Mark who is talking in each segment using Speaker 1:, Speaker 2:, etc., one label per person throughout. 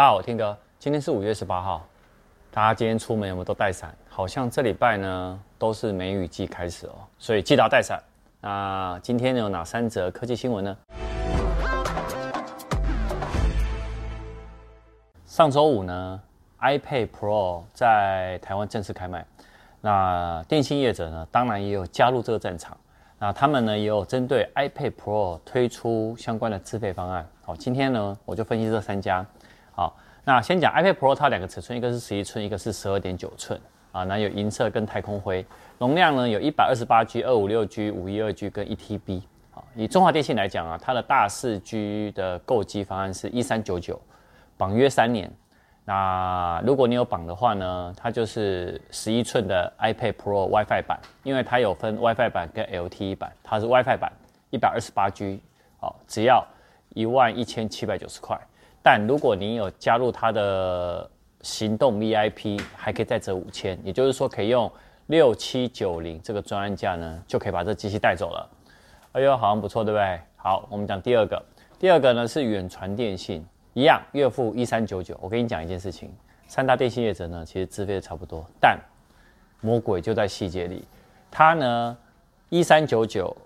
Speaker 1: 大家好，我听哥，今天是五月十八号，大家今天出门有没有都带伞？好像这礼拜呢都是梅雨季开始哦，所以记得要带伞。那今天有哪三则科技新闻呢？上周五呢，iPad Pro 在台湾正式开卖，那电信业者呢，当然也有加入这个战场。那他们呢也有针对 iPad Pro 推出相关的资费方案。好，今天呢我就分析这三家。好，那先讲 iPad Pro，它两个尺寸，一个是十一寸，一个是十二点九寸啊。那有银色跟太空灰，容量呢有一百二十八 G、二五六 G、五一二 G 跟一 TB。好，以中华电信来讲啊，它的大四 G 的购机方案是一三九九，绑约三年。那如果你有绑的话呢，它就是十一寸的 iPad Pro WiFi 版，因为它有分 WiFi 版跟 LTE 版，它是 WiFi 版，一百二十八 G，好，只要一万一千七百九十块。但如果你有加入它的行动 VIP，还可以再折五千，也就是说可以用六七九零这个专案价呢，就可以把这机器带走了。哎呦，好像不错，对不对？好，我们讲第二个，第二个呢是远传电信，一样月付一三九九。我跟你讲一件事情，三大电信业者呢其实资费差不多，但魔鬼就在细节里，它呢一三九九。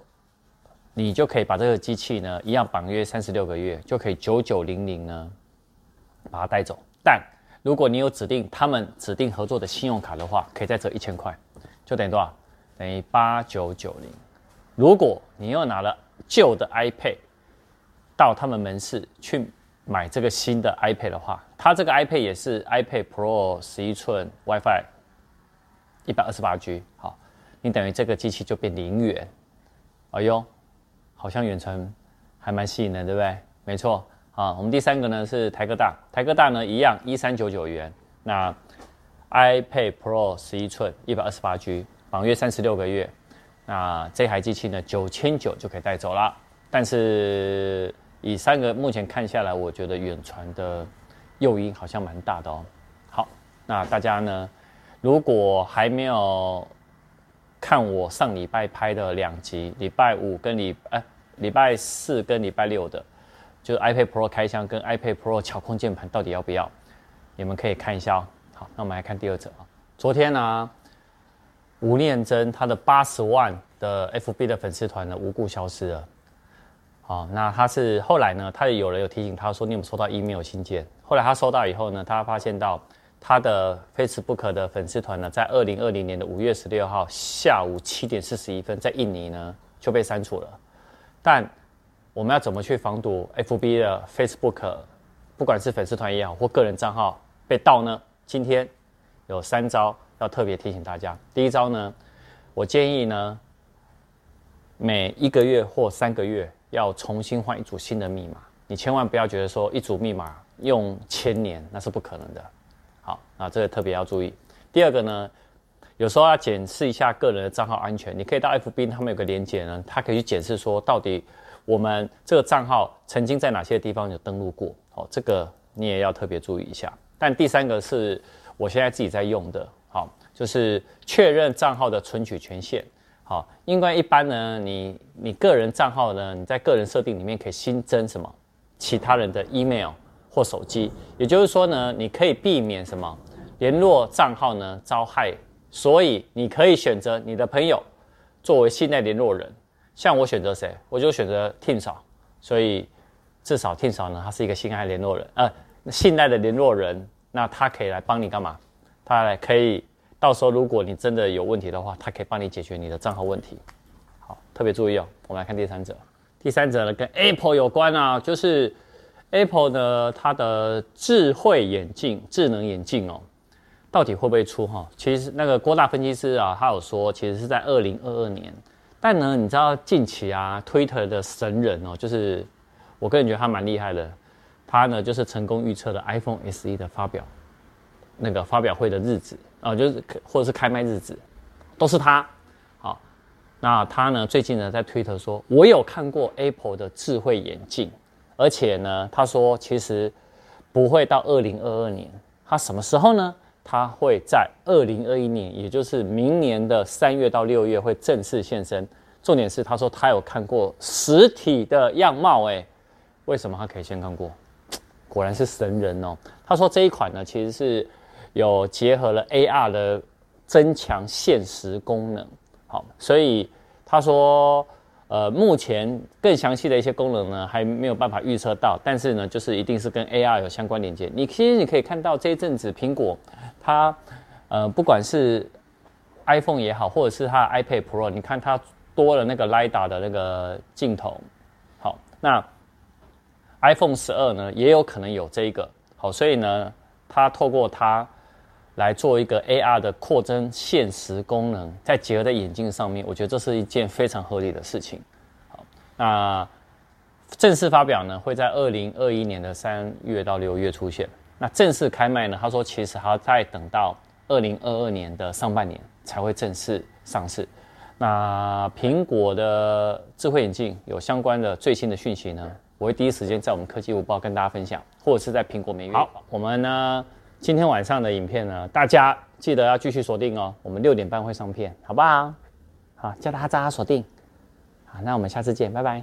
Speaker 1: 你就可以把这个机器呢，一样绑约三十六个月，就可以九九零零呢把它带走。但如果你有指定他们指定合作的信用卡的话，可以再折一千块，就等于多少？等于八九九零。如果你又拿了旧的 iPad 到他们门市去买这个新的 iPad 的话，它这个 iPad 也是 iPad Pro 十一寸 WiFi 一百二十八 G，好，你等于这个机器就变零元。哎呦！好像远传还蛮吸引的，对不对？没错啊。我们第三个呢是台哥大，台哥大呢一样一三九九元。那 iPad Pro 十一寸一百二十八 G，绑约三十六个月。那这台机器呢九千九就可以带走了。但是以三个目前看下来，我觉得远传的诱因好像蛮大的哦。好，那大家呢如果还没有看我上礼拜拍的两集，礼拜五跟礼哎。礼拜四跟礼拜六的，就是 iPad Pro 开箱跟 iPad Pro 巧控键盘到底要不要？你们可以看一下哦。好，那我们来看第二则啊。昨天呢、吴念真他的八十万的 FB 的粉丝团呢无故消失了。好，那他是后来呢，他也有人有提醒他说，你有没有收到 email 信件？后来他收到以后呢，他发现到他的 Facebook 的粉丝团呢，在二零二零年的五月十六号下午七点四十一分，在印尼呢就被删除了。但我们要怎么去防堵 FB 的 Facebook，不管是粉丝团也好或个人账号被盗呢？今天有三招要特别提醒大家。第一招呢，我建议呢，每一个月或三个月要重新换一组新的密码。你千万不要觉得说一组密码用千年，那是不可能的。好，那这个特别要注意。第二个呢，有时候要检视一下个人的账号安全，你可以到 FB，他们有个连接呢，他可以去检视说到底我们这个账号曾经在哪些地方有登录过，哦，这个你也要特别注意一下。但第三个是我现在自己在用的，好，就是确认账号的存取权限，好，因为一般呢，你你个人账号呢，你在个人设定里面可以新增什么其他人的 email 或手机，也就是说呢，你可以避免什么联络账号呢遭害。所以你可以选择你的朋友作为信赖联络人，像我选择谁，我就选择 Tim 嫂，所以至少 Tim 嫂呢，他是一个信赖联络人，呃，信赖的联络人，那他可以来帮你干嘛？他来可以到时候如果你真的有问题的话，他可以帮你解决你的账号问题。好，特别注意哦。我们来看第三者，第三者呢跟 Apple 有关啊，就是 Apple 呢它的智慧眼镜、智能眼镜哦。到底会不会出哈？其实那个郭大分析师啊，他有说，其实是在二零二二年。但呢，你知道近期啊，Twitter 的神人哦，就是我个人觉得他蛮厉害的。他呢，就是成功预测了 iPhone SE 的发表那个发表会的日子啊，就是或者是开卖日子，都是他。好，那他呢，最近呢在 Twitter 说，我有看过 Apple 的智慧眼镜，而且呢，他说其实不会到二零二二年，他什么时候呢？它会在二零二一年，也就是明年的三月到六月会正式现身。重点是，他说他有看过实体的样貌，诶，为什么他可以先看过？果然是神人哦。他说这一款呢，其实是有结合了 AR 的增强现实功能。好，所以他说，呃，目前更详细的一些功能呢，还没有办法预测到，但是呢，就是一定是跟 AR 有相关连接。你其实你可以看到这一阵子苹果它，呃，不管是 iPhone 也好，或者是它 iPad Pro，你看它多了那个 LiDAR 的那个镜头。好，那 iPhone 十二呢，也有可能有这一个。好，所以呢，它透过它来做一个 AR 的扩增现实功能，在结合在眼镜上面，我觉得这是一件非常合理的事情。好，那正式发表呢，会在二零二一年的三月到六月出现。那正式开卖呢，他说其实还要再等到二零二二年的上半年才会正式上市。那苹果的智慧眼镜有相关的最新的讯息呢，我会第一时间在我们科技午报跟大家分享，或者是在苹果每月。好，我们呢今天晚上的影片呢，大家记得要继续锁定哦，我们六点半会上片，好不好？好，叫大家锁定。好，那我们下次见，拜拜。